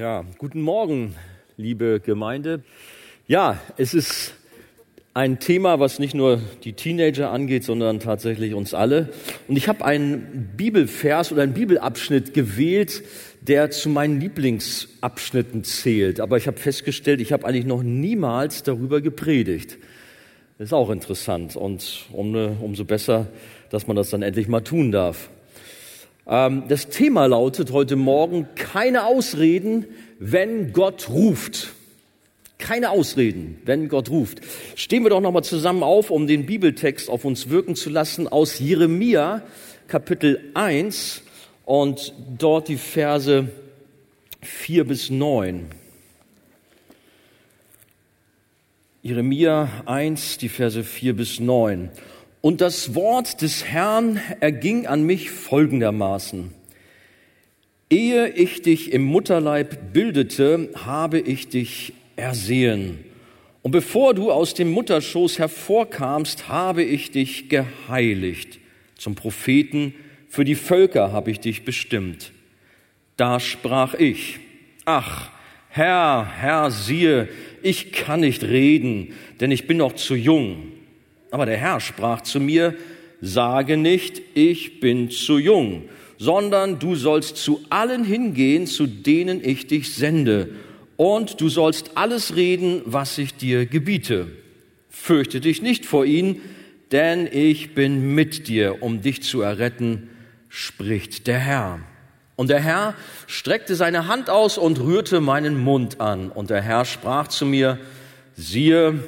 Ja, guten Morgen, liebe Gemeinde. Ja, es ist ein Thema, was nicht nur die Teenager angeht, sondern tatsächlich uns alle. Und ich habe einen Bibelvers oder einen Bibelabschnitt gewählt, der zu meinen Lieblingsabschnitten zählt. Aber ich habe festgestellt, ich habe eigentlich noch niemals darüber gepredigt. Das ist auch interessant und umso besser, dass man das dann endlich mal tun darf. Ähm, das Thema lautet heute Morgen, keine Ausreden, wenn Gott ruft. Keine Ausreden, wenn Gott ruft. Stehen wir doch nochmal zusammen auf, um den Bibeltext auf uns wirken zu lassen aus Jeremia Kapitel 1 und dort die Verse 4 bis 9. Jeremia 1, die Verse 4 bis 9. Und das Wort des Herrn erging an mich folgendermaßen. Ehe ich dich im Mutterleib bildete, habe ich dich ersehen. Und bevor du aus dem Mutterschoß hervorkamst, habe ich dich geheiligt. Zum Propheten für die Völker habe ich dich bestimmt. Da sprach ich, ach, Herr, Herr, siehe, ich kann nicht reden, denn ich bin noch zu jung. Aber der Herr sprach zu mir, sage nicht, ich bin zu jung, sondern du sollst zu allen hingehen, zu denen ich dich sende. Und du sollst alles reden, was ich dir gebiete. Fürchte dich nicht vor ihnen, denn ich bin mit dir, um dich zu erretten, spricht der Herr. Und der Herr streckte seine Hand aus und rührte meinen Mund an. Und der Herr sprach zu mir, siehe,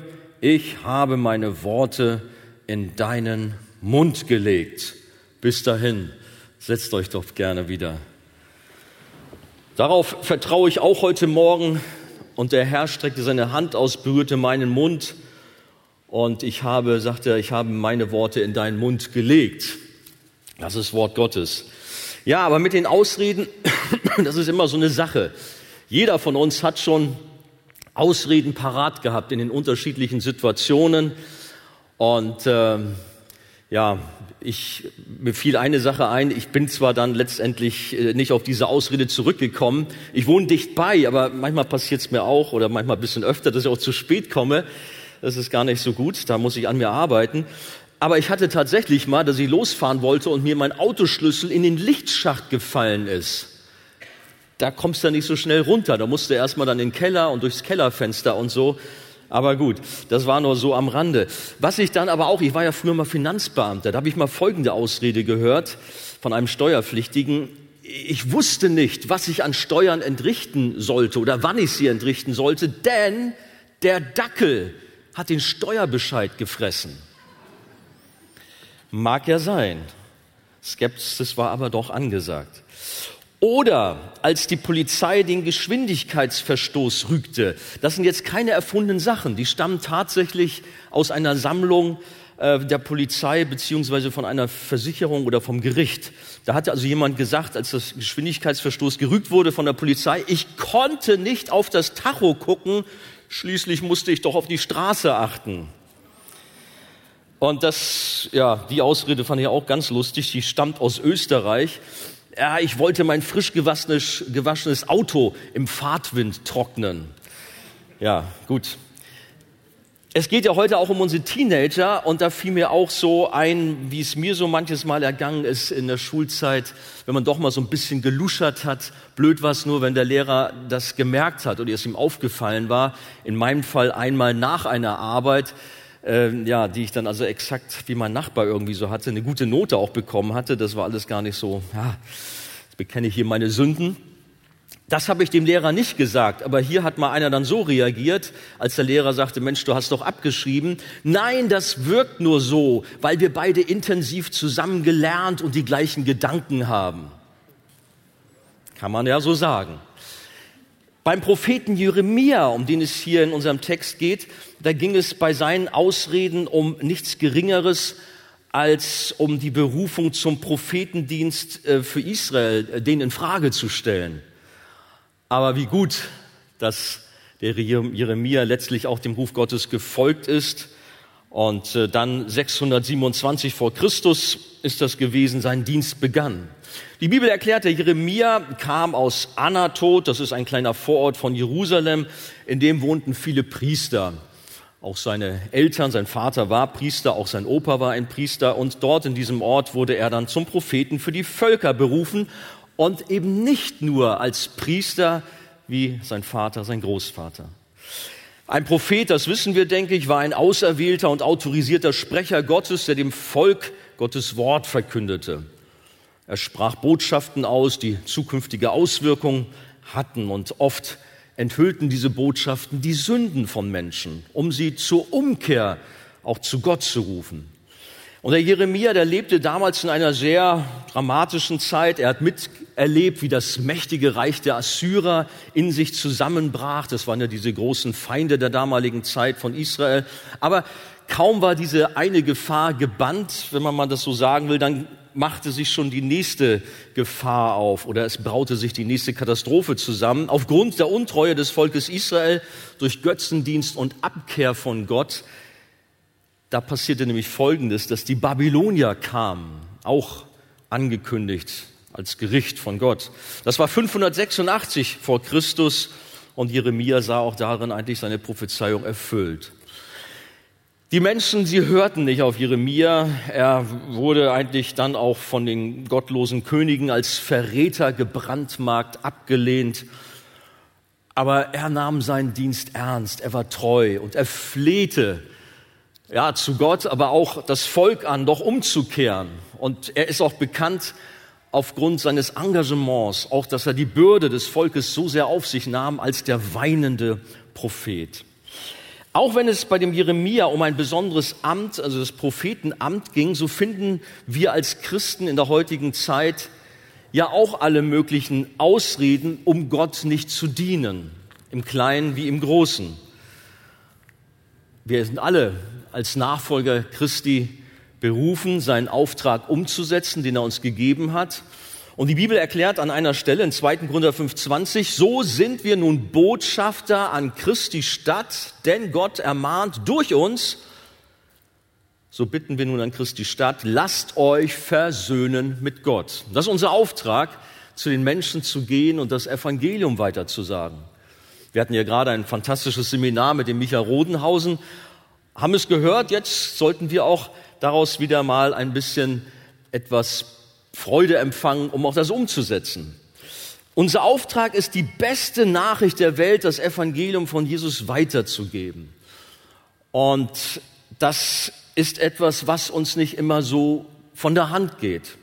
ich habe meine Worte in deinen Mund gelegt. Bis dahin, setzt euch doch gerne wieder. Darauf vertraue ich auch heute Morgen und der Herr streckte seine Hand aus, berührte meinen Mund und ich habe, sagte er, ich habe meine Worte in deinen Mund gelegt. Das ist Wort Gottes. Ja, aber mit den Ausreden, das ist immer so eine Sache. Jeder von uns hat schon Ausreden parat gehabt in den unterschiedlichen Situationen. Und äh, ja, ich, mir fiel eine Sache ein. Ich bin zwar dann letztendlich äh, nicht auf diese Ausrede zurückgekommen. Ich wohne dicht bei, aber manchmal passiert es mir auch oder manchmal ein bisschen öfter, dass ich auch zu spät komme. Das ist gar nicht so gut. Da muss ich an mir arbeiten. Aber ich hatte tatsächlich mal, dass ich losfahren wollte und mir mein Autoschlüssel in den Lichtschacht gefallen ist da kommst du nicht so schnell runter. Da musst du erstmal dann in den Keller und durchs Kellerfenster und so. Aber gut, das war nur so am Rande. Was ich dann aber auch, ich war ja früher mal Finanzbeamter, da habe ich mal folgende Ausrede gehört von einem Steuerpflichtigen. Ich wusste nicht, was ich an Steuern entrichten sollte oder wann ich sie entrichten sollte, denn der Dackel hat den Steuerbescheid gefressen. Mag ja sein. Skepsis war aber doch angesagt. Oder als die Polizei den Geschwindigkeitsverstoß rügte. Das sind jetzt keine erfundenen Sachen, die stammen tatsächlich aus einer Sammlung äh, der Polizei beziehungsweise von einer Versicherung oder vom Gericht. Da hatte also jemand gesagt, als das Geschwindigkeitsverstoß gerügt wurde von der Polizei, ich konnte nicht auf das Tacho gucken, schließlich musste ich doch auf die Straße achten. Und das, ja, die Ausrede fand ich auch ganz lustig. Die stammt aus Österreich ja, ich wollte mein frisch gewaschenes, gewaschenes Auto im Fahrtwind trocknen. Ja, gut. Es geht ja heute auch um unsere Teenager und da fiel mir auch so ein, wie es mir so manches Mal ergangen ist in der Schulzeit, wenn man doch mal so ein bisschen geluschert hat. Blöd war es nur, wenn der Lehrer das gemerkt hat oder es ihm aufgefallen war. In meinem Fall einmal nach einer Arbeit äh, ja, die ich dann also exakt wie mein Nachbar irgendwie so hatte, eine gute Note auch bekommen hatte. Das war alles gar nicht so, ja, jetzt bekenne ich hier meine Sünden. Das habe ich dem Lehrer nicht gesagt, aber hier hat mal einer dann so reagiert, als der Lehrer sagte, Mensch, du hast doch abgeschrieben. Nein, das wirkt nur so, weil wir beide intensiv zusammen gelernt und die gleichen Gedanken haben. Kann man ja so sagen. Beim Propheten Jeremia, um den es hier in unserem Text geht, da ging es bei seinen Ausreden um nichts Geringeres als um die Berufung zum Prophetendienst äh, für Israel, äh, den in Frage zu stellen. Aber wie gut, dass der Jeremia letztlich auch dem Ruf Gottes gefolgt ist Und äh, dann 627 vor Christus ist das gewesen, sein Dienst begann. Die Bibel erklärt, der Jeremia kam aus Anatot, das ist ein kleiner Vorort von Jerusalem, in dem wohnten viele Priester. Auch seine Eltern, sein Vater war Priester, auch sein Opa war ein Priester und dort in diesem Ort wurde er dann zum Propheten für die Völker berufen und eben nicht nur als Priester wie sein Vater, sein Großvater. Ein Prophet, das wissen wir, denke ich, war ein auserwählter und autorisierter Sprecher Gottes, der dem Volk Gottes Wort verkündete. Er sprach Botschaften aus, die zukünftige Auswirkungen hatten und oft enthüllten diese Botschaften die Sünden von Menschen, um sie zur Umkehr auch zu Gott zu rufen. Und der Jeremia, der lebte damals in einer sehr dramatischen Zeit. Er hat miterlebt, wie das mächtige Reich der Assyrer in sich zusammenbrach. Das waren ja diese großen Feinde der damaligen Zeit von Israel. Aber kaum war diese eine Gefahr gebannt, wenn man mal das so sagen will, dann machte sich schon die nächste Gefahr auf oder es braute sich die nächste Katastrophe zusammen. Aufgrund der Untreue des Volkes Israel durch Götzendienst und Abkehr von Gott, da passierte nämlich Folgendes, dass die Babylonier kamen, auch angekündigt als Gericht von Gott. Das war 586 vor Christus und Jeremia sah auch darin eigentlich seine Prophezeiung erfüllt. Die Menschen, sie hörten nicht auf Jeremia. Er wurde eigentlich dann auch von den gottlosen Königen als Verräter gebrandmarkt, abgelehnt. Aber er nahm seinen Dienst ernst. Er war treu und er flehte ja, zu Gott, aber auch das Volk an, doch umzukehren. Und er ist auch bekannt aufgrund seines Engagements, auch dass er die Bürde des Volkes so sehr auf sich nahm als der weinende Prophet. Auch wenn es bei dem Jeremia um ein besonderes Amt, also das Prophetenamt ging, so finden wir als Christen in der heutigen Zeit ja auch alle möglichen Ausreden, um Gott nicht zu dienen, im Kleinen wie im Großen. Wir sind alle als Nachfolger Christi berufen, seinen Auftrag umzusetzen, den er uns gegeben hat. Und die Bibel erklärt an einer Stelle in 2. Korinther 5,20, so sind wir nun Botschafter an Christi Stadt, denn Gott ermahnt durch uns, so bitten wir nun an Christi Stadt, lasst euch versöhnen mit Gott. Das ist unser Auftrag, zu den Menschen zu gehen und das Evangelium weiterzusagen. Wir hatten ja gerade ein fantastisches Seminar mit dem Micha Rodenhausen, haben es gehört, jetzt sollten wir auch daraus wieder mal ein bisschen etwas Freude empfangen, um auch das umzusetzen. Unser Auftrag ist, die beste Nachricht der Welt, das Evangelium von Jesus weiterzugeben. Und das ist etwas, was uns nicht immer so von der Hand geht.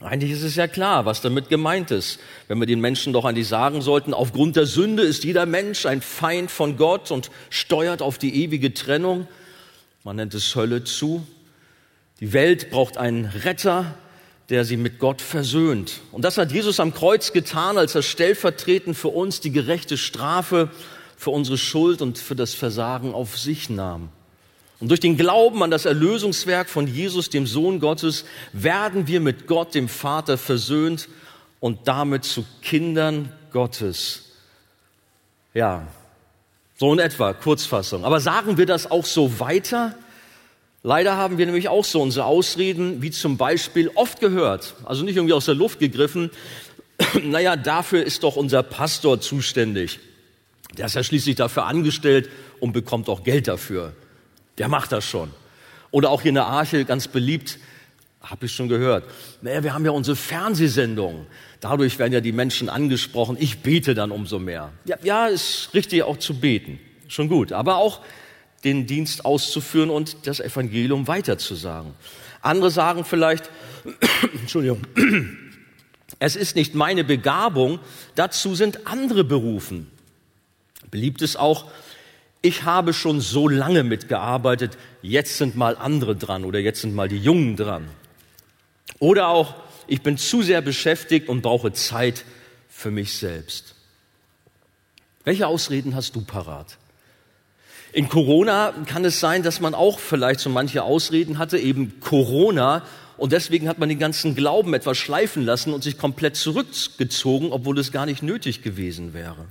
Eigentlich ist es ja klar, was damit gemeint ist. Wenn wir den Menschen doch eigentlich sagen sollten, aufgrund der Sünde ist jeder Mensch ein Feind von Gott und steuert auf die ewige Trennung. Man nennt es Hölle zu. Die Welt braucht einen Retter, der sie mit Gott versöhnt. Und das hat Jesus am Kreuz getan, als er stellvertretend für uns die gerechte Strafe für unsere Schuld und für das Versagen auf sich nahm. Und durch den Glauben an das Erlösungswerk von Jesus, dem Sohn Gottes, werden wir mit Gott, dem Vater, versöhnt und damit zu Kindern Gottes. Ja, so in etwa, Kurzfassung. Aber sagen wir das auch so weiter? Leider haben wir nämlich auch so unsere Ausreden, wie zum Beispiel oft gehört, also nicht irgendwie aus der Luft gegriffen, naja, dafür ist doch unser Pastor zuständig. Der ist ja schließlich dafür angestellt und bekommt auch Geld dafür. Der macht das schon. Oder auch hier in der Arche, ganz beliebt, habe ich schon gehört. Naja, wir haben ja unsere Fernsehsendung. Dadurch werden ja die Menschen angesprochen. Ich bete dann umso mehr. Ja, ja, ist richtig auch zu beten. Schon gut. Aber auch den Dienst auszuführen und das Evangelium weiterzusagen. Andere sagen vielleicht, Entschuldigung, es ist nicht meine Begabung, dazu sind andere berufen. Beliebt ist auch, ich habe schon so lange mitgearbeitet, jetzt sind mal andere dran oder jetzt sind mal die Jungen dran. Oder auch, ich bin zu sehr beschäftigt und brauche Zeit für mich selbst. Welche Ausreden hast du parat? In Corona kann es sein, dass man auch vielleicht so manche Ausreden hatte, eben Corona. Und deswegen hat man den ganzen Glauben etwas schleifen lassen und sich komplett zurückgezogen, obwohl es gar nicht nötig gewesen wäre.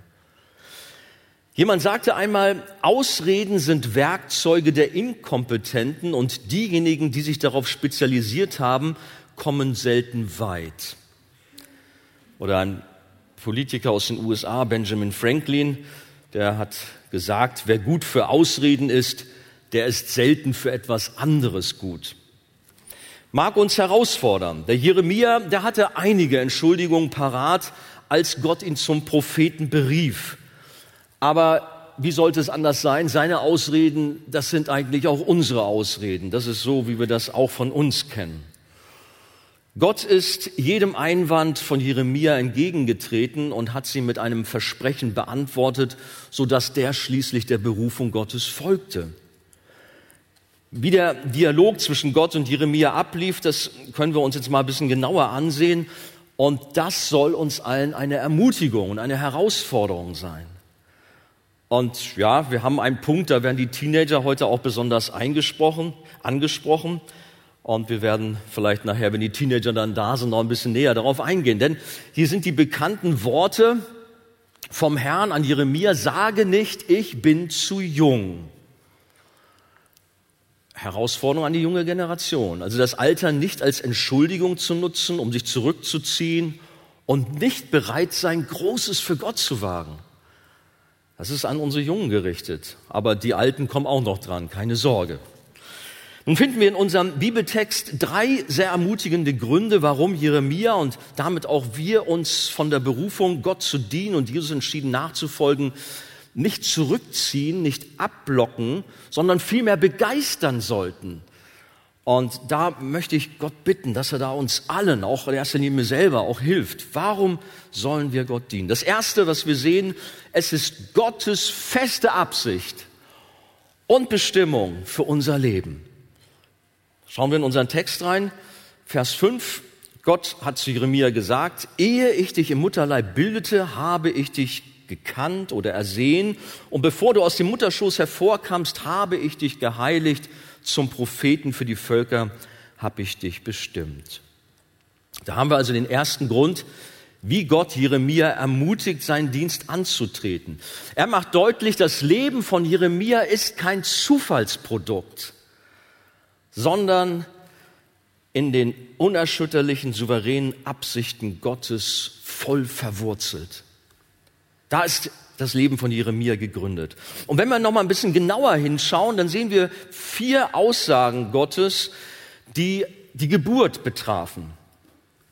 Jemand sagte einmal, Ausreden sind Werkzeuge der Inkompetenten und diejenigen, die sich darauf spezialisiert haben, kommen selten weit. Oder ein Politiker aus den USA, Benjamin Franklin, der hat gesagt, wer gut für Ausreden ist, der ist selten für etwas anderes gut. Mag uns herausfordern. Der Jeremia, der hatte einige Entschuldigungen parat, als Gott ihn zum Propheten berief. Aber wie sollte es anders sein? Seine Ausreden, das sind eigentlich auch unsere Ausreden. Das ist so, wie wir das auch von uns kennen. Gott ist jedem Einwand von Jeremia entgegengetreten und hat sie mit einem Versprechen beantwortet, so dass der schließlich der Berufung Gottes folgte. Wie der Dialog zwischen Gott und Jeremia ablief, das können wir uns jetzt mal ein bisschen genauer ansehen. Und das soll uns allen eine Ermutigung und eine Herausforderung sein. Und ja, wir haben einen Punkt, da werden die Teenager heute auch besonders eingesprochen, angesprochen. Und wir werden vielleicht nachher, wenn die Teenager dann da sind, noch ein bisschen näher darauf eingehen. Denn hier sind die bekannten Worte vom Herrn an Jeremia, sage nicht, ich bin zu jung. Herausforderung an die junge Generation. Also das Alter nicht als Entschuldigung zu nutzen, um sich zurückzuziehen und nicht bereit sein, Großes für Gott zu wagen. Das ist an unsere Jungen gerichtet. Aber die Alten kommen auch noch dran, keine Sorge. Nun finden wir in unserem Bibeltext drei sehr ermutigende Gründe, warum Jeremia und damit auch wir uns von der Berufung, Gott zu dienen und Jesus entschieden nachzufolgen, nicht zurückziehen, nicht abblocken, sondern vielmehr begeistern sollten. Und da möchte ich Gott bitten, dass er da uns allen, auch in erster Linie mir selber, auch hilft. Warum sollen wir Gott dienen? Das Erste, was wir sehen, es ist Gottes feste Absicht und Bestimmung für unser Leben. Schauen wir in unseren Text rein, Vers 5. Gott hat zu Jeremia gesagt, ehe ich dich im Mutterleib bildete, habe ich dich gekannt oder ersehen. Und bevor du aus dem Mutterschoß hervorkamst, habe ich dich geheiligt zum Propheten für die Völker habe ich dich bestimmt. Da haben wir also den ersten Grund, wie Gott Jeremia ermutigt, seinen Dienst anzutreten. Er macht deutlich, das Leben von Jeremia ist kein Zufallsprodukt, sondern in den unerschütterlichen, souveränen Absichten Gottes voll verwurzelt. Da ist das Leben von Jeremia gegründet. Und wenn wir noch mal ein bisschen genauer hinschauen, dann sehen wir vier Aussagen Gottes, die die Geburt betrafen.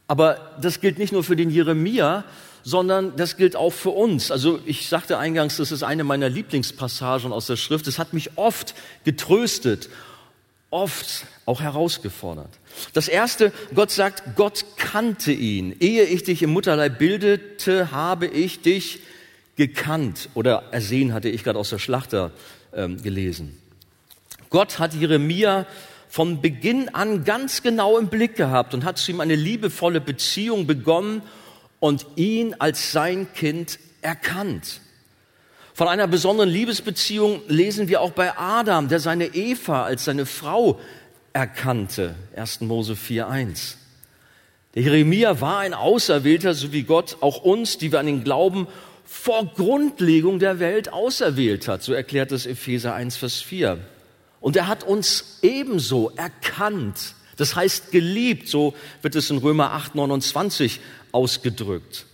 Aber das gilt nicht nur für den Jeremia, sondern das gilt auch für uns. Also ich sagte eingangs, das ist eine meiner Lieblingspassagen aus der Schrift. Es hat mich oft getröstet, oft auch herausgefordert. Das erste, Gott sagt, Gott kannte ihn. Ehe ich dich im Mutterleib bildete, habe ich dich gekannt oder ersehen, hatte ich gerade aus der Schlachter ähm, gelesen. Gott hat Jeremia von Beginn an ganz genau im Blick gehabt und hat zu ihm eine liebevolle Beziehung begonnen und ihn als sein Kind erkannt. Von einer besonderen Liebesbeziehung lesen wir auch bei Adam, der seine Eva als seine Frau erkannte. 1. Mose 4.1. Der Jeremia war ein Auserwählter, so wie Gott auch uns, die wir an ihn glauben, vor Grundlegung der Welt auserwählt hat. So erklärt es Epheser 1, Vers 4. Und er hat uns ebenso erkannt. Das heißt geliebt. So wird es in Römer 8, 29 ausgedrückt.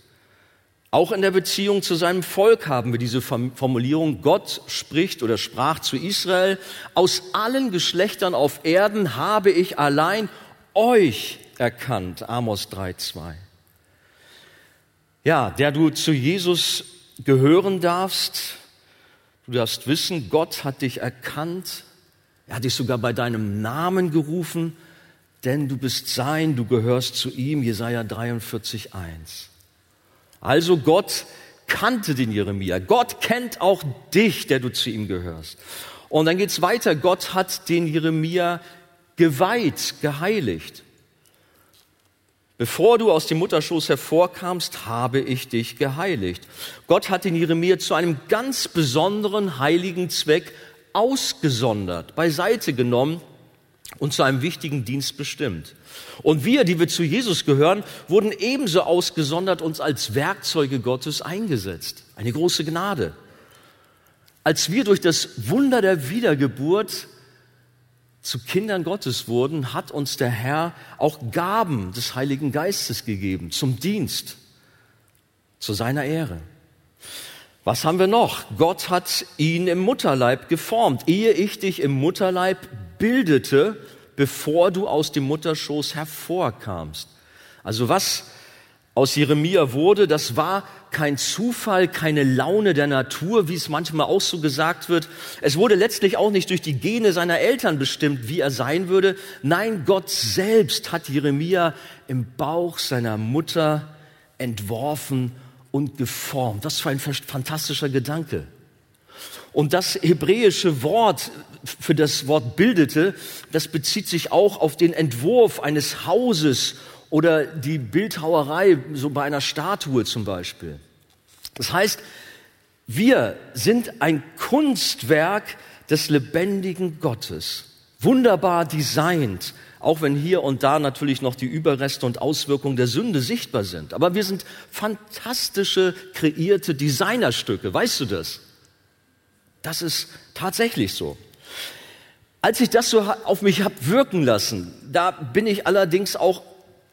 Auch in der Beziehung zu seinem Volk haben wir diese Formulierung, Gott spricht oder sprach zu Israel, aus allen Geschlechtern auf Erden habe ich allein euch erkannt. Amos 3, 2 ja, der du zu Jesus gehören darfst. Du darfst wissen, Gott hat dich erkannt. Er hat dich sogar bei deinem Namen gerufen, denn du bist sein, du gehörst zu ihm. Jesaja 43, 1. Also Gott kannte den Jeremia. Gott kennt auch dich, der du zu ihm gehörst. Und dann geht's weiter. Gott hat den Jeremia geweiht, geheiligt. Bevor du aus dem Mutterschoß hervorkamst, habe ich dich geheiligt. Gott hat den Jeremia zu einem ganz besonderen heiligen Zweck ausgesondert, beiseite genommen und zu einem wichtigen Dienst bestimmt. Und wir, die wir zu Jesus gehören, wurden ebenso ausgesondert, uns als Werkzeuge Gottes eingesetzt. Eine große Gnade. Als wir durch das Wunder der Wiedergeburt zu Kindern Gottes wurden, hat uns der Herr auch Gaben des Heiligen Geistes gegeben zum Dienst, zu seiner Ehre. Was haben wir noch? Gott hat ihn im Mutterleib geformt, ehe ich dich im Mutterleib bildete, bevor du aus dem Mutterschoß hervorkamst. Also was aus Jeremia wurde, das war kein Zufall, keine Laune der Natur, wie es manchmal auch so gesagt wird. Es wurde letztlich auch nicht durch die Gene seiner Eltern bestimmt, wie er sein würde. Nein, Gott selbst hat Jeremia im Bauch seiner Mutter entworfen und geformt. Was für ein fantastischer Gedanke. Und das hebräische Wort für das Wort bildete, das bezieht sich auch auf den Entwurf eines Hauses oder die Bildhauerei, so bei einer Statue zum Beispiel. Das heißt, wir sind ein Kunstwerk des lebendigen Gottes, wunderbar designt, auch wenn hier und da natürlich noch die Überreste und Auswirkungen der Sünde sichtbar sind. Aber wir sind fantastische, kreierte Designerstücke, weißt du das? Das ist tatsächlich so. Als ich das so auf mich hab wirken lassen, da bin ich allerdings auch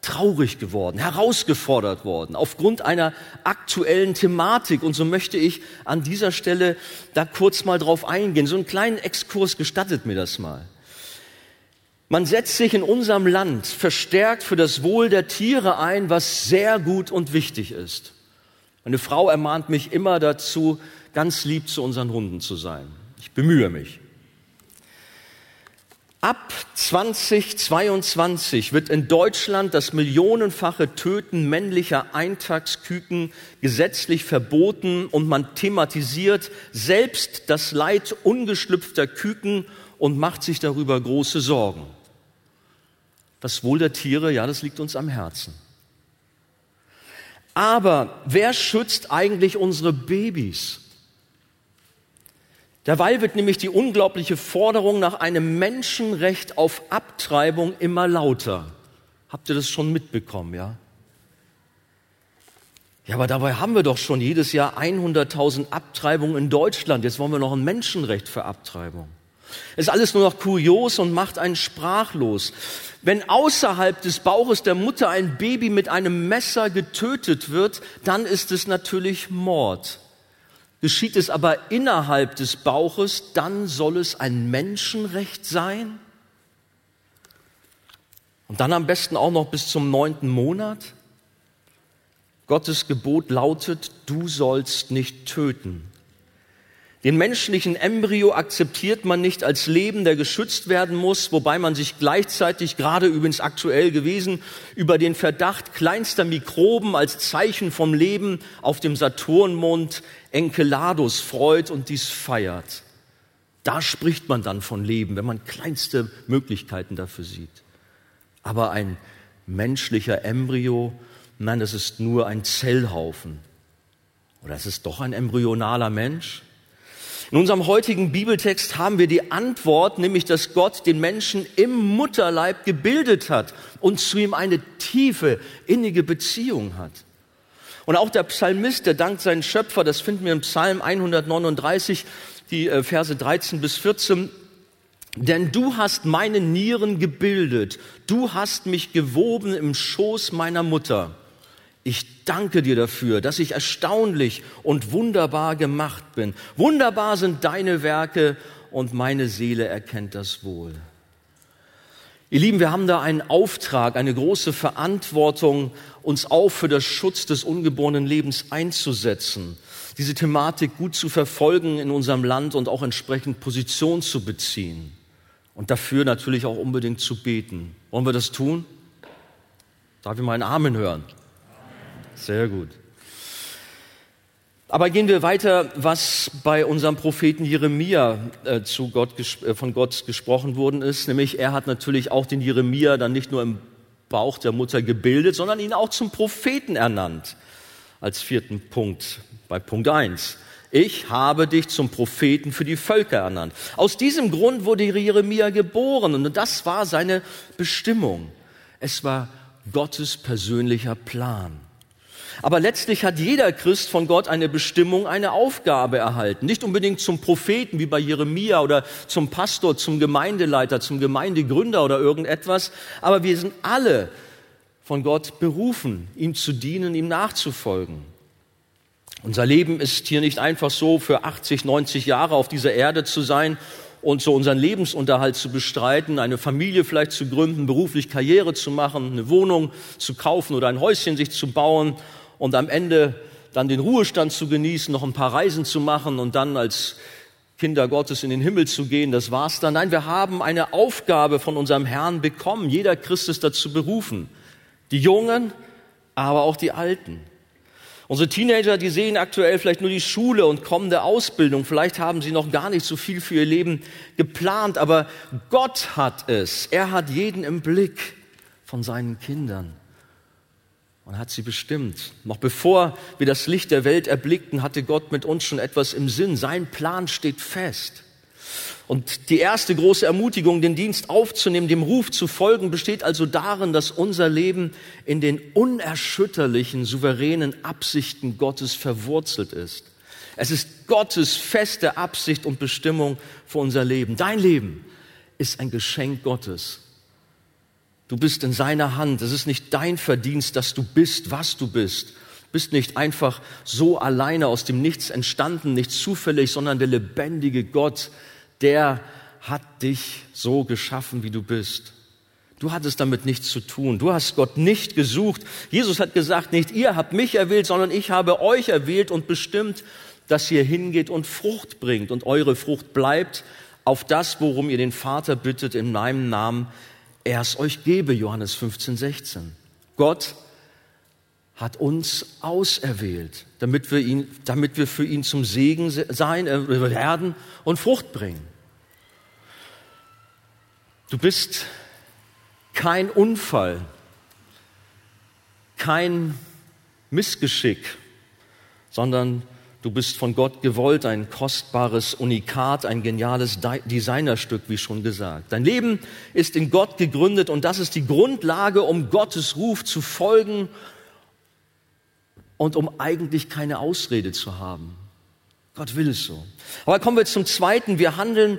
traurig geworden, herausgefordert worden, aufgrund einer aktuellen Thematik. Und so möchte ich an dieser Stelle da kurz mal drauf eingehen. So einen kleinen Exkurs gestattet mir das mal. Man setzt sich in unserem Land verstärkt für das Wohl der Tiere ein, was sehr gut und wichtig ist. Meine Frau ermahnt mich immer dazu, ganz lieb zu unseren Hunden zu sein. Ich bemühe mich. Ab 2022 wird in Deutschland das millionenfache Töten männlicher Eintagsküken gesetzlich verboten und man thematisiert selbst das Leid ungeschlüpfter Küken und macht sich darüber große Sorgen. Das Wohl der Tiere, ja, das liegt uns am Herzen. Aber wer schützt eigentlich unsere Babys? Derweil wird nämlich die unglaubliche Forderung nach einem Menschenrecht auf Abtreibung immer lauter. Habt ihr das schon mitbekommen, ja? Ja, aber dabei haben wir doch schon jedes Jahr 100.000 Abtreibungen in Deutschland. Jetzt wollen wir noch ein Menschenrecht für Abtreibung. Ist alles nur noch kurios und macht einen sprachlos. Wenn außerhalb des Bauches der Mutter ein Baby mit einem Messer getötet wird, dann ist es natürlich Mord. Geschieht es aber innerhalb des Bauches, dann soll es ein Menschenrecht sein? Und dann am besten auch noch bis zum neunten Monat? Gottes Gebot lautet, du sollst nicht töten. Den menschlichen Embryo akzeptiert man nicht als Leben, der geschützt werden muss, wobei man sich gleichzeitig, gerade übrigens aktuell gewesen, über den Verdacht kleinster Mikroben als Zeichen vom Leben auf dem Saturnmond Enceladus freut und dies feiert. Da spricht man dann von Leben, wenn man kleinste Möglichkeiten dafür sieht. Aber ein menschlicher Embryo, nein, das ist nur ein Zellhaufen. Oder es ist doch ein embryonaler Mensch? In unserem heutigen Bibeltext haben wir die Antwort, nämlich dass Gott den Menschen im Mutterleib gebildet hat und zu ihm eine tiefe, innige Beziehung hat. Und auch der Psalmist, der dankt seinen Schöpfer, das finden wir im Psalm 139, die äh, Verse 13 bis 14, denn du hast meine Nieren gebildet, du hast mich gewoben im Schoß meiner Mutter. Ich danke dir dafür, dass ich erstaunlich und wunderbar gemacht bin. Wunderbar sind deine Werke und meine Seele erkennt das wohl. Ihr Lieben, wir haben da einen Auftrag, eine große Verantwortung, uns auch für das Schutz des ungeborenen Lebens einzusetzen, diese Thematik gut zu verfolgen in unserem Land und auch entsprechend Position zu beziehen und dafür natürlich auch unbedingt zu beten. Wollen wir das tun? Darf ich mal einen Amen hören? Sehr gut. Aber gehen wir weiter, was bei unserem Propheten Jeremia äh, zu Gott, äh, von Gott gesprochen worden ist. Nämlich er hat natürlich auch den Jeremia dann nicht nur im Bauch der Mutter gebildet, sondern ihn auch zum Propheten ernannt. Als vierten Punkt bei Punkt eins. Ich habe dich zum Propheten für die Völker ernannt. Aus diesem Grund wurde Jeremia geboren und das war seine Bestimmung. Es war Gottes persönlicher Plan. Aber letztlich hat jeder Christ von Gott eine Bestimmung, eine Aufgabe erhalten. Nicht unbedingt zum Propheten wie bei Jeremia oder zum Pastor, zum Gemeindeleiter, zum Gemeindegründer oder irgendetwas. Aber wir sind alle von Gott berufen, ihm zu dienen, ihm nachzufolgen. Unser Leben ist hier nicht einfach so für 80, 90 Jahre auf dieser Erde zu sein und so unseren Lebensunterhalt zu bestreiten, eine Familie vielleicht zu gründen, beruflich Karriere zu machen, eine Wohnung zu kaufen oder ein Häuschen sich zu bauen und am Ende dann den Ruhestand zu genießen, noch ein paar Reisen zu machen und dann als Kinder Gottes in den Himmel zu gehen, das war's dann. Nein, wir haben eine Aufgabe von unserem Herrn bekommen. Jeder Christ ist dazu berufen. Die Jungen, aber auch die Alten. Unsere Teenager, die sehen aktuell vielleicht nur die Schule und kommende Ausbildung. Vielleicht haben sie noch gar nicht so viel für ihr Leben geplant, aber Gott hat es. Er hat jeden im Blick von seinen Kindern und hat sie bestimmt. Noch bevor wir das Licht der Welt erblickten, hatte Gott mit uns schon etwas im Sinn. Sein Plan steht fest. Und die erste große Ermutigung, den Dienst aufzunehmen, dem Ruf zu folgen, besteht also darin, dass unser Leben in den unerschütterlichen, souveränen Absichten Gottes verwurzelt ist. Es ist Gottes feste Absicht und Bestimmung für unser Leben. Dein Leben ist ein Geschenk Gottes. Du bist in seiner Hand. Es ist nicht dein Verdienst, dass du bist, was du bist. Du bist nicht einfach so alleine aus dem Nichts entstanden, nicht zufällig, sondern der lebendige Gott, der hat dich so geschaffen, wie du bist. Du hattest damit nichts zu tun. Du hast Gott nicht gesucht. Jesus hat gesagt, nicht ihr habt mich erwählt, sondern ich habe euch erwählt und bestimmt, dass ihr hingeht und Frucht bringt und eure Frucht bleibt auf das, worum ihr den Vater bittet in meinem Namen, er es euch gebe, Johannes 15, 16. Gott hat uns auserwählt, damit wir, ihn, damit wir für ihn zum Segen sein, äh, werden und Frucht bringen. Du bist kein Unfall, kein Missgeschick, sondern du bist von Gott gewollt, ein kostbares Unikat, ein geniales Designerstück, wie schon gesagt. Dein Leben ist in Gott gegründet und das ist die Grundlage, um Gottes Ruf zu folgen und um eigentlich keine Ausrede zu haben. Gott will es so. Aber kommen wir zum Zweiten. Wir handeln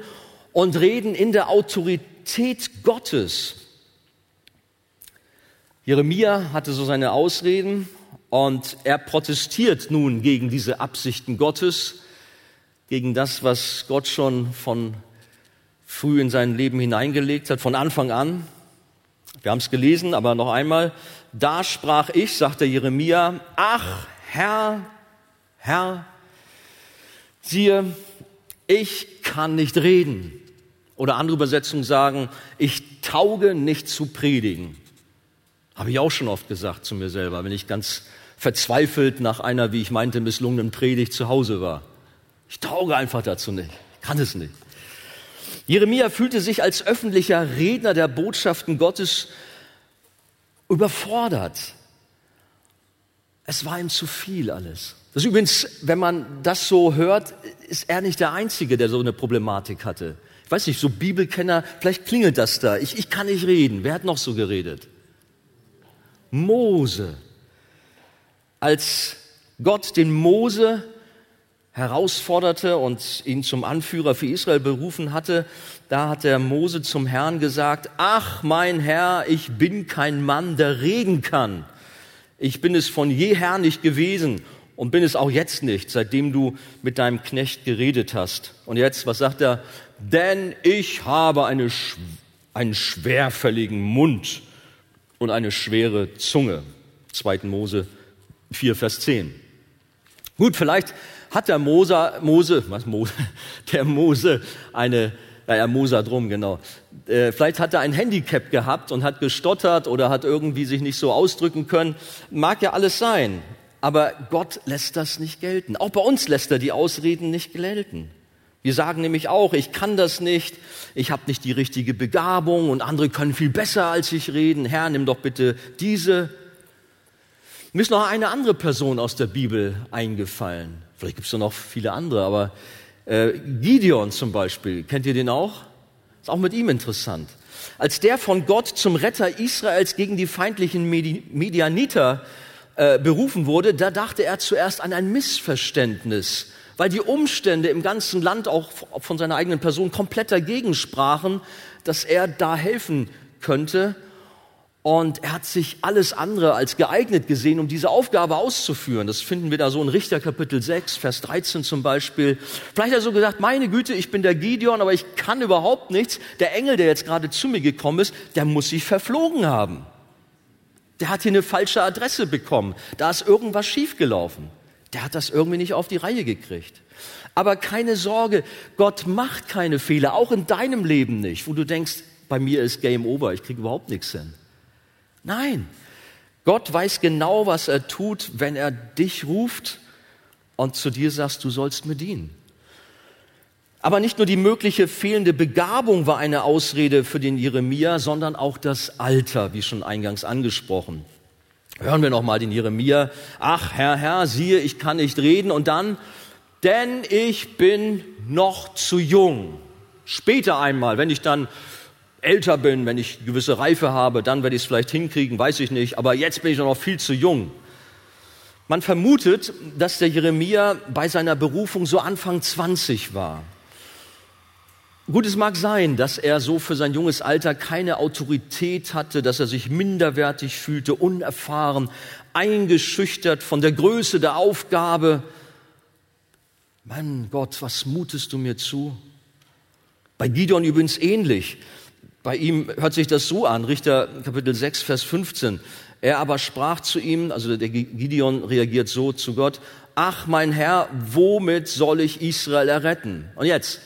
und reden in der Autorität Gottes. Jeremia hatte so seine Ausreden und er protestiert nun gegen diese Absichten Gottes, gegen das, was Gott schon von früh in sein Leben hineingelegt hat, von Anfang an. Wir haben es gelesen, aber noch einmal, da sprach ich, sagte Jeremia, ach Herr, Herr, siehe, ich kann nicht reden. Oder andere Übersetzungen sagen, ich tauge nicht zu predigen. Habe ich auch schon oft gesagt zu mir selber, wenn ich ganz verzweifelt nach einer, wie ich meinte, misslungenen Predigt zu Hause war. Ich tauge einfach dazu nicht. Ich kann es nicht. Jeremia fühlte sich als öffentlicher Redner der Botschaften Gottes überfordert. Es war ihm zu viel alles. Das ist übrigens, wenn man das so hört, ist er nicht der Einzige, der so eine Problematik hatte. Ich weiß nicht, so Bibelkenner, vielleicht klingelt das da. Ich, ich kann nicht reden. Wer hat noch so geredet? Mose. Als Gott den Mose herausforderte und ihn zum Anführer für Israel berufen hatte, da hat der Mose zum Herrn gesagt, ach mein Herr, ich bin kein Mann, der reden kann. Ich bin es von jeher nicht gewesen und bin es auch jetzt nicht, seitdem du mit deinem Knecht geredet hast. Und jetzt, was sagt er? Denn ich habe eine, einen schwerfälligen Mund und eine schwere Zunge. 2. Mose 4, Vers 10. Gut, vielleicht hat der Mose, Mose, was Mose, der Mose eine, naja, Moser drum, genau. Äh, vielleicht hat er ein Handicap gehabt und hat gestottert oder hat irgendwie sich nicht so ausdrücken können. Mag ja alles sein. Aber Gott lässt das nicht gelten. Auch bei uns lässt er die Ausreden nicht gelten. Wir sagen nämlich auch, ich kann das nicht, ich habe nicht die richtige Begabung und andere können viel besser als ich reden. Herr, nimm doch bitte diese mir ist noch eine andere Person aus der Bibel eingefallen. Vielleicht gibt es noch viele andere, aber äh, Gideon zum Beispiel, kennt ihr den auch? Ist auch mit ihm interessant. Als der von Gott zum Retter Israels gegen die feindlichen Medianiter äh, berufen wurde, da dachte er zuerst an ein Missverständnis, weil die Umstände im ganzen Land auch von seiner eigenen Person komplett dagegen sprachen, dass er da helfen könnte. Und er hat sich alles andere als geeignet gesehen, um diese Aufgabe auszuführen. Das finden wir da so in Richter Kapitel 6, Vers 13 zum Beispiel. Vielleicht hat er so gesagt, meine Güte, ich bin der Gideon, aber ich kann überhaupt nichts. Der Engel, der jetzt gerade zu mir gekommen ist, der muss sich verflogen haben. Der hat hier eine falsche Adresse bekommen. Da ist irgendwas schiefgelaufen. Der hat das irgendwie nicht auf die Reihe gekriegt. Aber keine Sorge, Gott macht keine Fehler, auch in deinem Leben nicht, wo du denkst, bei mir ist Game Over, ich kriege überhaupt nichts hin. Nein, Gott weiß genau, was er tut, wenn er dich ruft und zu dir sagst, du sollst mir dienen. Aber nicht nur die mögliche fehlende Begabung war eine Ausrede für den Jeremia, sondern auch das Alter, wie schon eingangs angesprochen. Hören wir nochmal den Jeremia. Ach, Herr, Herr, siehe, ich kann nicht reden. Und dann, denn ich bin noch zu jung. Später einmal, wenn ich dann älter bin, wenn ich gewisse Reife habe, dann werde ich es vielleicht hinkriegen, weiß ich nicht, aber jetzt bin ich noch viel zu jung. Man vermutet, dass der Jeremia bei seiner Berufung so Anfang 20 war. Gut, es mag sein, dass er so für sein junges Alter keine Autorität hatte, dass er sich minderwertig fühlte, unerfahren, eingeschüchtert von der Größe der Aufgabe. Mein Gott, was mutest du mir zu? Bei Gideon übrigens ähnlich. Bei ihm hört sich das so an, Richter Kapitel 6, Vers 15. Er aber sprach zu ihm, also der Gideon reagiert so zu Gott, ach mein Herr, womit soll ich Israel erretten? Und jetzt,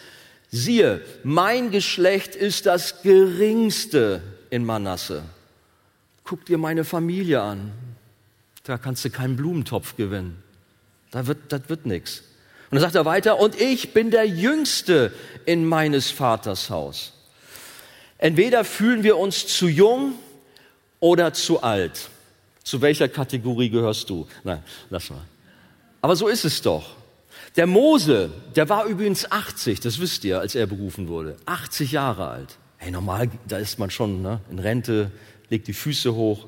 siehe, mein Geschlecht ist das geringste in Manasse. Guck dir meine Familie an. Da kannst du keinen Blumentopf gewinnen. Da wird, das wird nichts. Und dann sagt er weiter, und ich bin der Jüngste in meines Vaters Haus. Entweder fühlen wir uns zu jung oder zu alt. Zu welcher Kategorie gehörst du? Nein, lass mal. Aber so ist es doch. Der Mose, der war übrigens 80, das wisst ihr, als er berufen wurde. 80 Jahre alt. Hey, normal, da ist man schon ne, in Rente, legt die Füße hoch.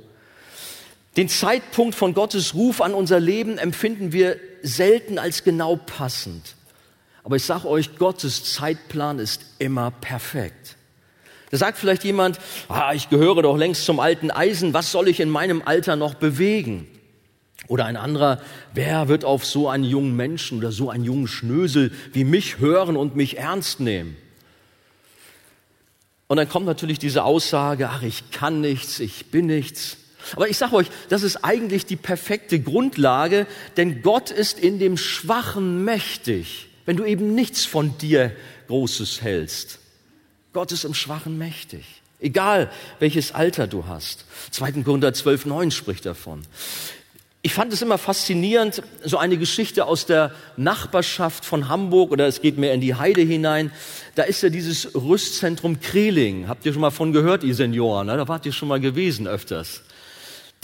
Den Zeitpunkt von Gottes Ruf an unser Leben empfinden wir selten als genau passend. Aber ich sage euch, Gottes Zeitplan ist immer perfekt. Da sagt vielleicht jemand, ah, ich gehöre doch längst zum alten Eisen, was soll ich in meinem Alter noch bewegen? Oder ein anderer, wer wird auf so einen jungen Menschen oder so einen jungen Schnösel wie mich hören und mich ernst nehmen? Und dann kommt natürlich diese Aussage, ach, ich kann nichts, ich bin nichts. Aber ich sage euch, das ist eigentlich die perfekte Grundlage, denn Gott ist in dem Schwachen mächtig, wenn du eben nichts von dir Großes hältst. Gott ist im Schwachen mächtig. Egal, welches Alter du hast. 2. Korinther 12, 9 spricht davon. Ich fand es immer faszinierend, so eine Geschichte aus der Nachbarschaft von Hamburg oder es geht mehr in die Heide hinein. Da ist ja dieses Rüstzentrum Kreling. Habt ihr schon mal von gehört, ihr Senioren? Da wart ihr schon mal gewesen öfters.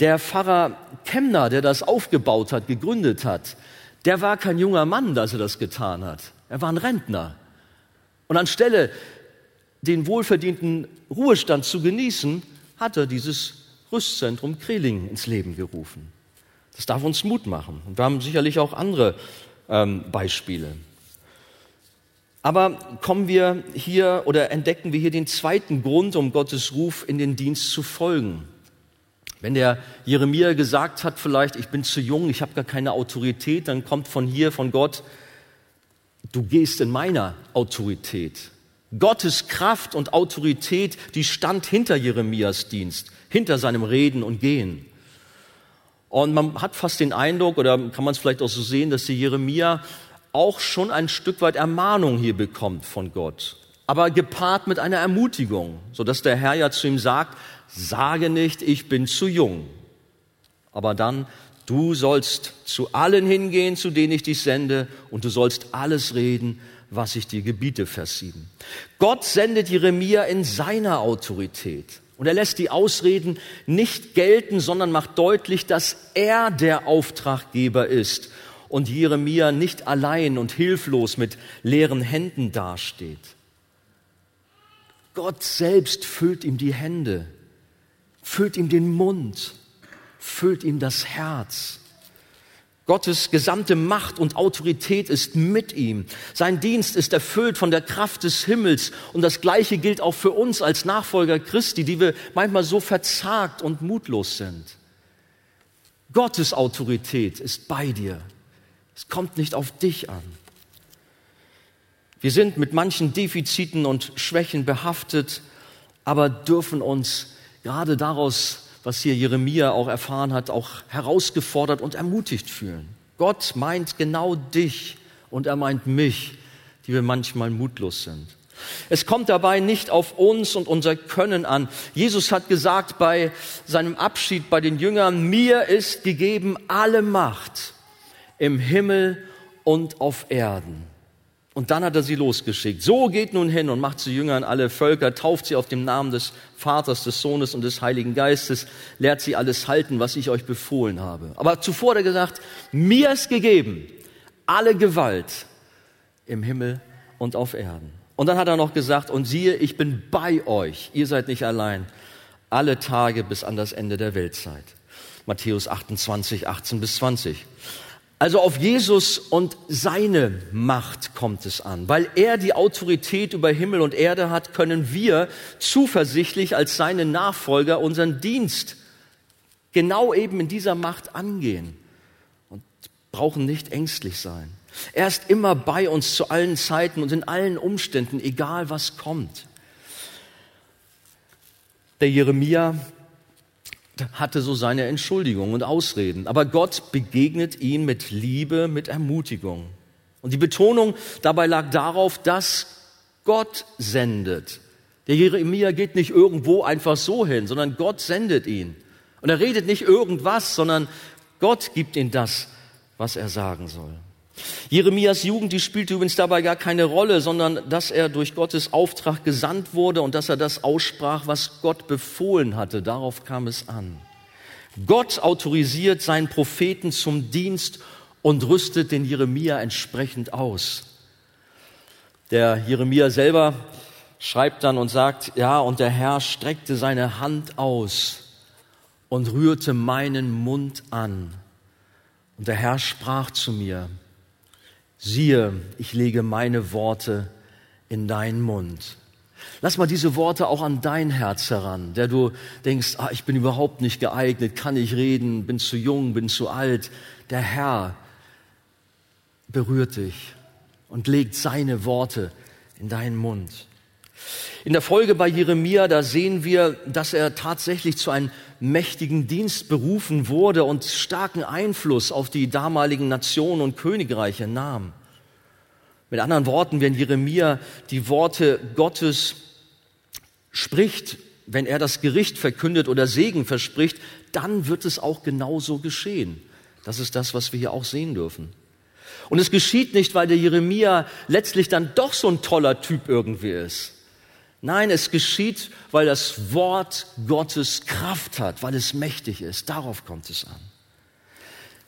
Der Pfarrer Kemner, der das aufgebaut hat, gegründet hat, der war kein junger Mann, dass er das getan hat. Er war ein Rentner. Und anstelle den wohlverdienten Ruhestand zu genießen, hat er dieses Rüstzentrum Kreling ins Leben gerufen. Das darf uns Mut machen. Und wir haben sicherlich auch andere ähm, Beispiele. Aber kommen wir hier oder entdecken wir hier den zweiten Grund, um Gottes Ruf in den Dienst zu folgen. Wenn der Jeremia gesagt hat, vielleicht, ich bin zu jung, ich habe gar keine Autorität, dann kommt von hier, von Gott, du gehst in meiner Autorität. Gottes Kraft und Autorität, die stand hinter Jeremias Dienst, hinter seinem Reden und Gehen. Und man hat fast den Eindruck, oder kann man es vielleicht auch so sehen, dass die Jeremia auch schon ein Stück weit Ermahnung hier bekommt von Gott, aber gepaart mit einer Ermutigung, so dass der Herr ja zu ihm sagt, sage nicht, ich bin zu jung, aber dann, du sollst zu allen hingehen, zu denen ich dich sende, und du sollst alles reden, was ich dir gebiete, Vers 7. Gott sendet Jeremia in seiner Autorität. Und er lässt die Ausreden nicht gelten, sondern macht deutlich, dass er der Auftraggeber ist und Jeremia nicht allein und hilflos mit leeren Händen dasteht. Gott selbst füllt ihm die Hände, füllt ihm den Mund, füllt ihm das Herz. Gottes gesamte Macht und Autorität ist mit ihm. Sein Dienst ist erfüllt von der Kraft des Himmels. Und das Gleiche gilt auch für uns als Nachfolger Christi, die wir manchmal so verzagt und mutlos sind. Gottes Autorität ist bei dir. Es kommt nicht auf dich an. Wir sind mit manchen Defiziten und Schwächen behaftet, aber dürfen uns gerade daraus was hier Jeremia auch erfahren hat, auch herausgefordert und ermutigt fühlen. Gott meint genau dich und er meint mich, die wir manchmal mutlos sind. Es kommt dabei nicht auf uns und unser Können an. Jesus hat gesagt bei seinem Abschied bei den Jüngern, mir ist gegeben alle Macht im Himmel und auf Erden. Und dann hat er sie losgeschickt. So geht nun hin und macht zu Jüngern alle Völker, tauft sie auf dem Namen des Vaters, des Sohnes und des Heiligen Geistes, lehrt sie alles halten, was ich euch befohlen habe. Aber zuvor hat er gesagt, mir ist gegeben alle Gewalt im Himmel und auf Erden. Und dann hat er noch gesagt, und siehe, ich bin bei euch, ihr seid nicht allein, alle Tage bis an das Ende der Weltzeit. Matthäus 28, 18 bis 20. Also auf Jesus und seine Macht kommt es an. Weil er die Autorität über Himmel und Erde hat, können wir zuversichtlich als seine Nachfolger unseren Dienst genau eben in dieser Macht angehen und brauchen nicht ängstlich sein. Er ist immer bei uns zu allen Zeiten und in allen Umständen, egal was kommt. Der Jeremia hatte so seine Entschuldigungen und Ausreden. Aber Gott begegnet ihm mit Liebe, mit Ermutigung. Und die Betonung dabei lag darauf, dass Gott sendet. Der Jeremia geht nicht irgendwo einfach so hin, sondern Gott sendet ihn. Und er redet nicht irgendwas, sondern Gott gibt ihm das, was er sagen soll. Jeremias Jugend, die spielte übrigens dabei gar keine Rolle, sondern dass er durch Gottes Auftrag gesandt wurde und dass er das aussprach, was Gott befohlen hatte. Darauf kam es an. Gott autorisiert seinen Propheten zum Dienst und rüstet den Jeremia entsprechend aus. Der Jeremia selber schreibt dann und sagt, ja, und der Herr streckte seine Hand aus und rührte meinen Mund an. Und der Herr sprach zu mir, siehe, ich lege meine Worte in deinen Mund. Lass mal diese Worte auch an dein Herz heran, der du denkst, ah, ich bin überhaupt nicht geeignet, kann ich reden, bin zu jung, bin zu alt. Der Herr berührt dich und legt seine Worte in deinen Mund. In der Folge bei Jeremia, da sehen wir, dass er tatsächlich zu einem mächtigen Dienst berufen wurde und starken Einfluss auf die damaligen Nationen und Königreiche nahm. Mit anderen Worten, wenn Jeremia die Worte Gottes spricht, wenn er das Gericht verkündet oder Segen verspricht, dann wird es auch genauso geschehen. Das ist das, was wir hier auch sehen dürfen. Und es geschieht nicht, weil der Jeremia letztlich dann doch so ein toller Typ irgendwie ist. Nein, es geschieht, weil das Wort Gottes Kraft hat, weil es mächtig ist. Darauf kommt es an.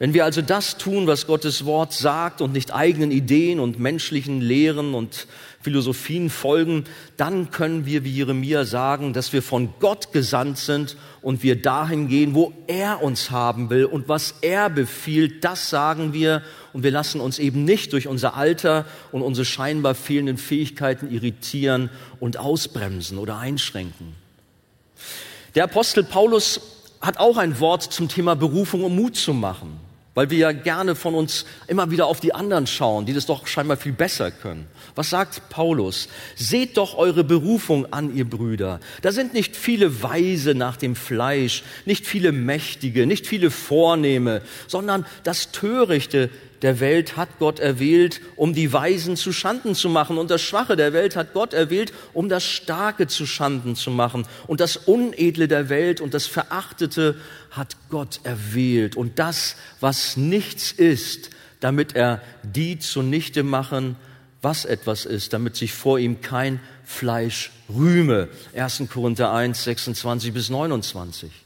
Wenn wir also das tun, was Gottes Wort sagt und nicht eigenen Ideen und menschlichen Lehren und Philosophien folgen, dann können wir wie Jeremia sagen, dass wir von Gott gesandt sind und wir dahin gehen, wo er uns haben will und was er befiehlt, das sagen wir und wir lassen uns eben nicht durch unser Alter und unsere scheinbar fehlenden Fähigkeiten irritieren und ausbremsen oder einschränken. Der Apostel Paulus hat auch ein Wort zum Thema Berufung, um Mut zu machen, weil wir ja gerne von uns immer wieder auf die anderen schauen, die das doch scheinbar viel besser können. Was sagt Paulus? Seht doch eure Berufung an, ihr Brüder. Da sind nicht viele Weise nach dem Fleisch, nicht viele Mächtige, nicht viele Vornehme, sondern das Törichte der Welt hat Gott erwählt, um die Weisen zu Schanden zu machen. Und das Schwache der Welt hat Gott erwählt, um das Starke zu Schanden zu machen. Und das Unedle der Welt und das Verachtete hat Gott erwählt. Und das, was nichts ist, damit er die zunichte machen, was etwas ist, damit sich vor ihm kein Fleisch rühme. 1. Korinther 1, 26 bis 29.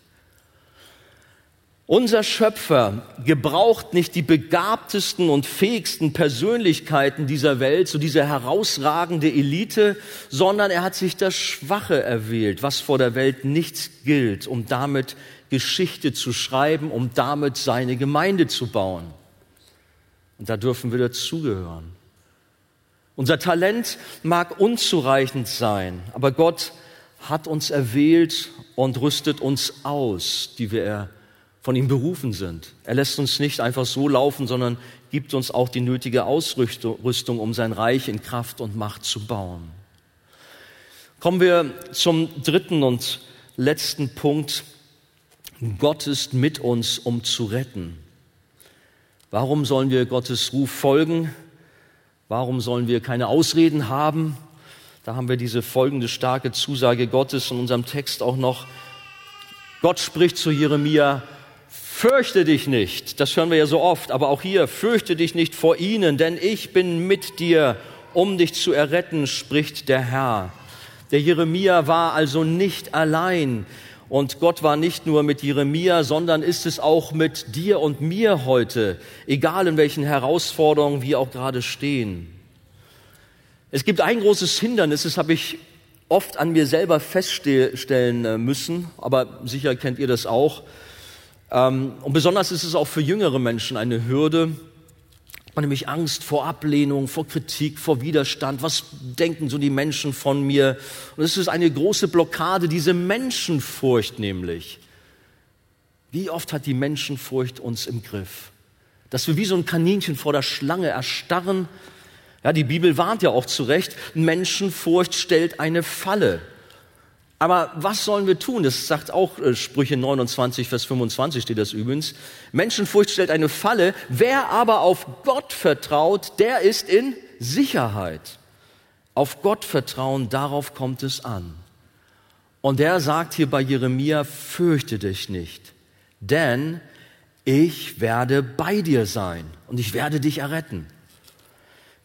Unser Schöpfer gebraucht nicht die begabtesten und fähigsten Persönlichkeiten dieser Welt, so diese herausragende Elite, sondern er hat sich das Schwache erwählt, was vor der Welt nichts gilt, um damit Geschichte zu schreiben, um damit seine Gemeinde zu bauen. Und da dürfen wir dazugehören. Unser Talent mag unzureichend sein, aber Gott hat uns erwählt und rüstet uns aus, die wir von ihm berufen sind. Er lässt uns nicht einfach so laufen, sondern gibt uns auch die nötige Ausrüstung, um sein Reich in Kraft und Macht zu bauen. Kommen wir zum dritten und letzten Punkt. Gott ist mit uns, um zu retten. Warum sollen wir Gottes Ruf folgen? Warum sollen wir keine Ausreden haben? Da haben wir diese folgende starke Zusage Gottes in unserem Text auch noch. Gott spricht zu Jeremia, fürchte dich nicht. Das hören wir ja so oft, aber auch hier, fürchte dich nicht vor ihnen, denn ich bin mit dir, um dich zu erretten, spricht der Herr. Der Jeremia war also nicht allein. Und Gott war nicht nur mit Jeremia, sondern ist es auch mit dir und mir heute, egal in welchen Herausforderungen wir auch gerade stehen. Es gibt ein großes Hindernis, das habe ich oft an mir selber feststellen äh, müssen, aber sicher kennt ihr das auch. Ähm, und besonders ist es auch für jüngere Menschen eine Hürde, nämlich Angst vor Ablehnung, vor Kritik, vor Widerstand. Was denken so die Menschen von mir? Und es ist eine große Blockade, diese Menschenfurcht nämlich. Wie oft hat die Menschenfurcht uns im Griff? Dass wir wie so ein Kaninchen vor der Schlange erstarren. Ja, die Bibel warnt ja auch zu Recht, Menschenfurcht stellt eine Falle. Aber was sollen wir tun? Das sagt auch äh, Sprüche 29, Vers 25 steht das übrigens. Menschenfurcht stellt eine Falle. Wer aber auf Gott vertraut, der ist in Sicherheit. Auf Gott vertrauen, darauf kommt es an. Und er sagt hier bei Jeremia, fürchte dich nicht, denn ich werde bei dir sein und ich werde dich erretten.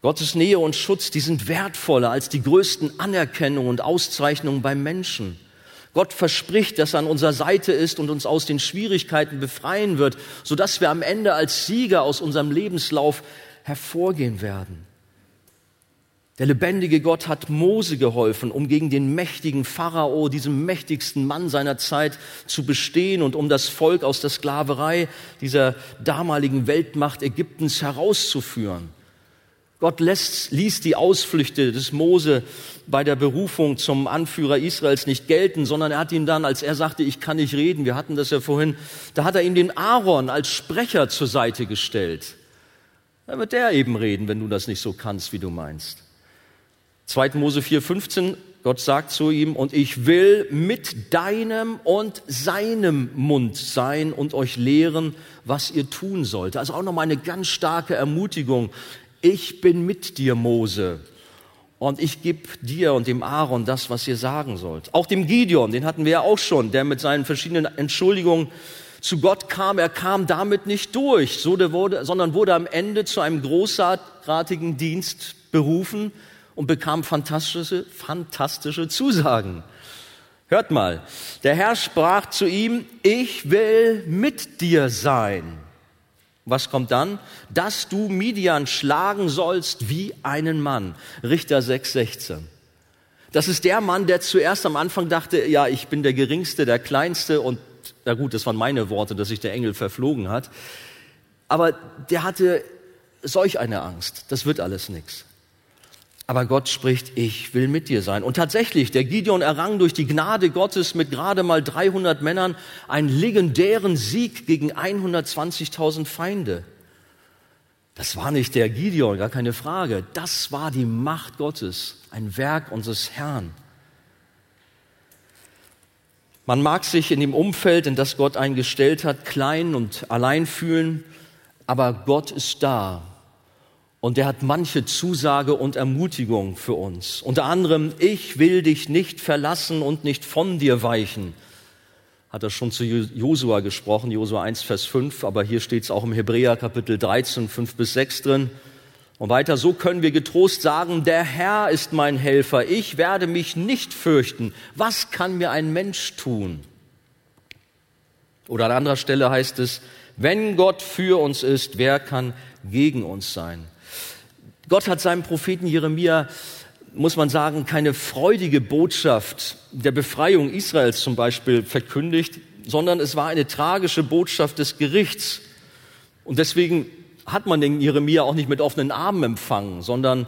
Gottes Nähe und Schutz, die sind wertvoller als die größten Anerkennungen und Auszeichnungen beim Menschen. Gott verspricht, dass er an unserer Seite ist und uns aus den Schwierigkeiten befreien wird, sodass wir am Ende als Sieger aus unserem Lebenslauf hervorgehen werden. Der lebendige Gott hat Mose geholfen, um gegen den mächtigen Pharao, diesem mächtigsten Mann seiner Zeit, zu bestehen und um das Volk aus der Sklaverei dieser damaligen Weltmacht Ägyptens herauszuführen. Gott lässt, ließ die Ausflüchte des Mose bei der Berufung zum Anführer Israels nicht gelten, sondern er hat ihn dann, als er sagte, ich kann nicht reden, wir hatten das ja vorhin, da hat er ihm den Aaron als Sprecher zur Seite gestellt. Da wird der eben reden, wenn du das nicht so kannst, wie du meinst. 2. Mose 4,15, Gott sagt zu ihm, und ich will mit deinem und seinem Mund sein und euch lehren, was ihr tun sollt. Also auch nochmal eine ganz starke Ermutigung ich bin mit dir, Mose. Und ich gebe dir und dem Aaron das, was ihr sagen sollt. Auch dem Gideon, den hatten wir ja auch schon, der mit seinen verschiedenen Entschuldigungen zu Gott kam. Er kam damit nicht durch, sondern wurde am Ende zu einem großartigen Dienst berufen und bekam fantastische, fantastische Zusagen. Hört mal, der Herr sprach zu ihm, ich will mit dir sein. Was kommt dann? Dass du Midian schlagen sollst wie einen Mann. Richter 6,16. Das ist der Mann, der zuerst am Anfang dachte, ja, ich bin der Geringste, der Kleinste und, na gut, das waren meine Worte, dass sich der Engel verflogen hat. Aber der hatte solch eine Angst. Das wird alles nichts. Aber Gott spricht, ich will mit dir sein. Und tatsächlich, der Gideon errang durch die Gnade Gottes mit gerade mal 300 Männern einen legendären Sieg gegen 120.000 Feinde. Das war nicht der Gideon, gar keine Frage. Das war die Macht Gottes, ein Werk unseres Herrn. Man mag sich in dem Umfeld, in das Gott einen gestellt hat, klein und allein fühlen, aber Gott ist da und er hat manche Zusage und Ermutigung für uns. Unter anderem, ich will dich nicht verlassen und nicht von dir weichen. Hat er schon zu Josua gesprochen, Josua 1, Vers 5, aber hier steht es auch im Hebräer Kapitel 13, 5 bis 6 drin. Und weiter, so können wir getrost sagen, der Herr ist mein Helfer, ich werde mich nicht fürchten. Was kann mir ein Mensch tun? Oder an anderer Stelle heißt es, wenn Gott für uns ist, wer kann gegen uns sein? Gott hat seinem Propheten Jeremia, muss man sagen, keine freudige Botschaft der Befreiung Israels zum Beispiel verkündigt. sondern es war eine tragische Botschaft des Gerichts. Und deswegen hat man den Jeremia auch nicht mit offenen Armen empfangen, sondern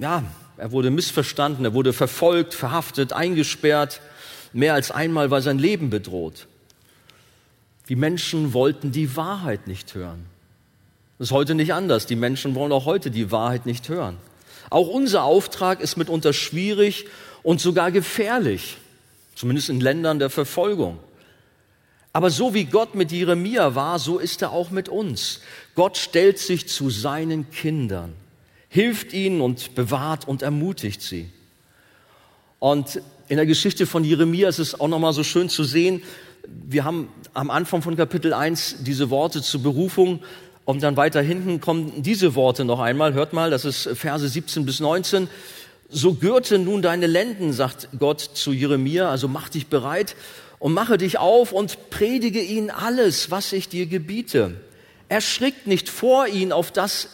ja, er wurde missverstanden, er wurde verfolgt, verhaftet, eingesperrt. Mehr als einmal war sein Leben bedroht. Die Menschen wollten die Wahrheit nicht hören. Das ist heute nicht anders. Die Menschen wollen auch heute die Wahrheit nicht hören. Auch unser Auftrag ist mitunter schwierig und sogar gefährlich, zumindest in Ländern der Verfolgung. Aber so wie Gott mit Jeremia war, so ist er auch mit uns. Gott stellt sich zu seinen Kindern, hilft ihnen und bewahrt und ermutigt sie. Und in der Geschichte von Jeremia ist es auch nochmal so schön zu sehen, wir haben am Anfang von Kapitel 1 diese Worte zur Berufung und dann weiter hinten kommen diese Worte noch einmal. Hört mal, das ist Verse 17 bis 19. So gürte nun deine Lenden, sagt Gott zu Jeremia, also mach dich bereit und mache dich auf und predige ihnen alles, was ich dir gebiete. Erschrick nicht vor ihn, auf dass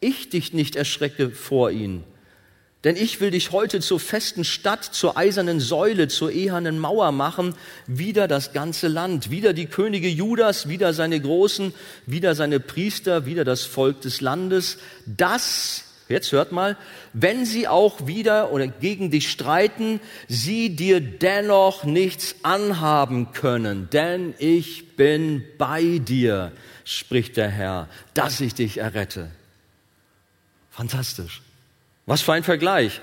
ich dich nicht erschrecke vor ihn. Denn ich will dich heute zur festen Stadt, zur eisernen Säule, zur ehernen Mauer machen, wieder das ganze Land, wieder die Könige Judas, wieder seine Großen, wieder seine Priester, wieder das Volk des Landes, das Jetzt hört mal, wenn sie auch wieder oder gegen dich streiten, sie dir dennoch nichts anhaben können, denn ich bin bei dir, spricht der Herr, dass ich dich errette. Fantastisch. Was für ein Vergleich.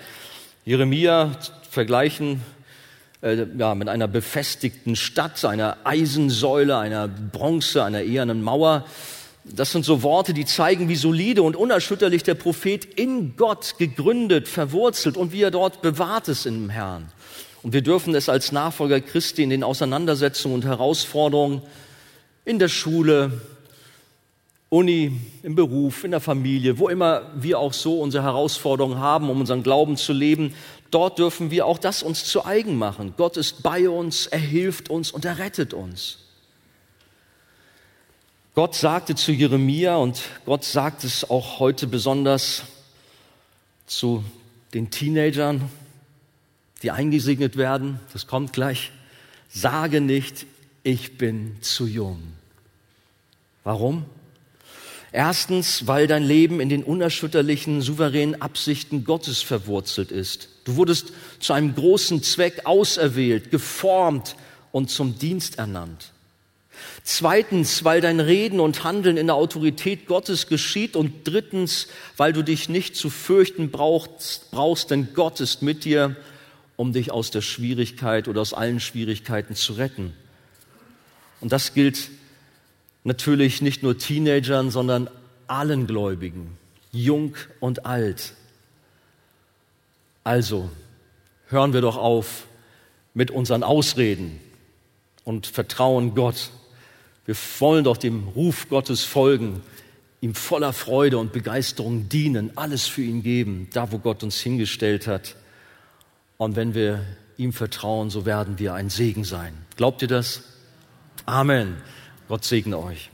Jeremia vergleichen äh, ja, mit einer befestigten Stadt, einer Eisensäule, einer Bronze, einer ehernen Mauer. Das sind so Worte, die zeigen, wie solide und unerschütterlich der Prophet in Gott gegründet, verwurzelt und wie er dort bewahrt ist im Herrn. Und wir dürfen es als Nachfolger Christi in den Auseinandersetzungen und Herausforderungen in der Schule, Uni, im Beruf, in der Familie, wo immer wir auch so unsere Herausforderungen haben, um unseren Glauben zu leben, dort dürfen wir auch das uns zu eigen machen. Gott ist bei uns, er hilft uns und er rettet uns. Gott sagte zu Jeremia und Gott sagt es auch heute besonders zu den Teenagern, die eingesegnet werden, das kommt gleich, sage nicht, ich bin zu jung. Warum? Erstens, weil dein Leben in den unerschütterlichen, souveränen Absichten Gottes verwurzelt ist. Du wurdest zu einem großen Zweck auserwählt, geformt und zum Dienst ernannt. Zweitens, weil dein Reden und Handeln in der Autorität Gottes geschieht. Und drittens, weil du dich nicht zu fürchten brauchst, brauchst, denn Gott ist mit dir, um dich aus der Schwierigkeit oder aus allen Schwierigkeiten zu retten. Und das gilt natürlich nicht nur Teenagern, sondern allen Gläubigen, jung und alt. Also, hören wir doch auf mit unseren Ausreden und vertrauen Gott wir wollen doch dem Ruf Gottes folgen, ihm voller Freude und Begeisterung dienen, alles für ihn geben, da wo Gott uns hingestellt hat. Und wenn wir ihm vertrauen, so werden wir ein Segen sein. Glaubt ihr das? Amen. Gott segne euch.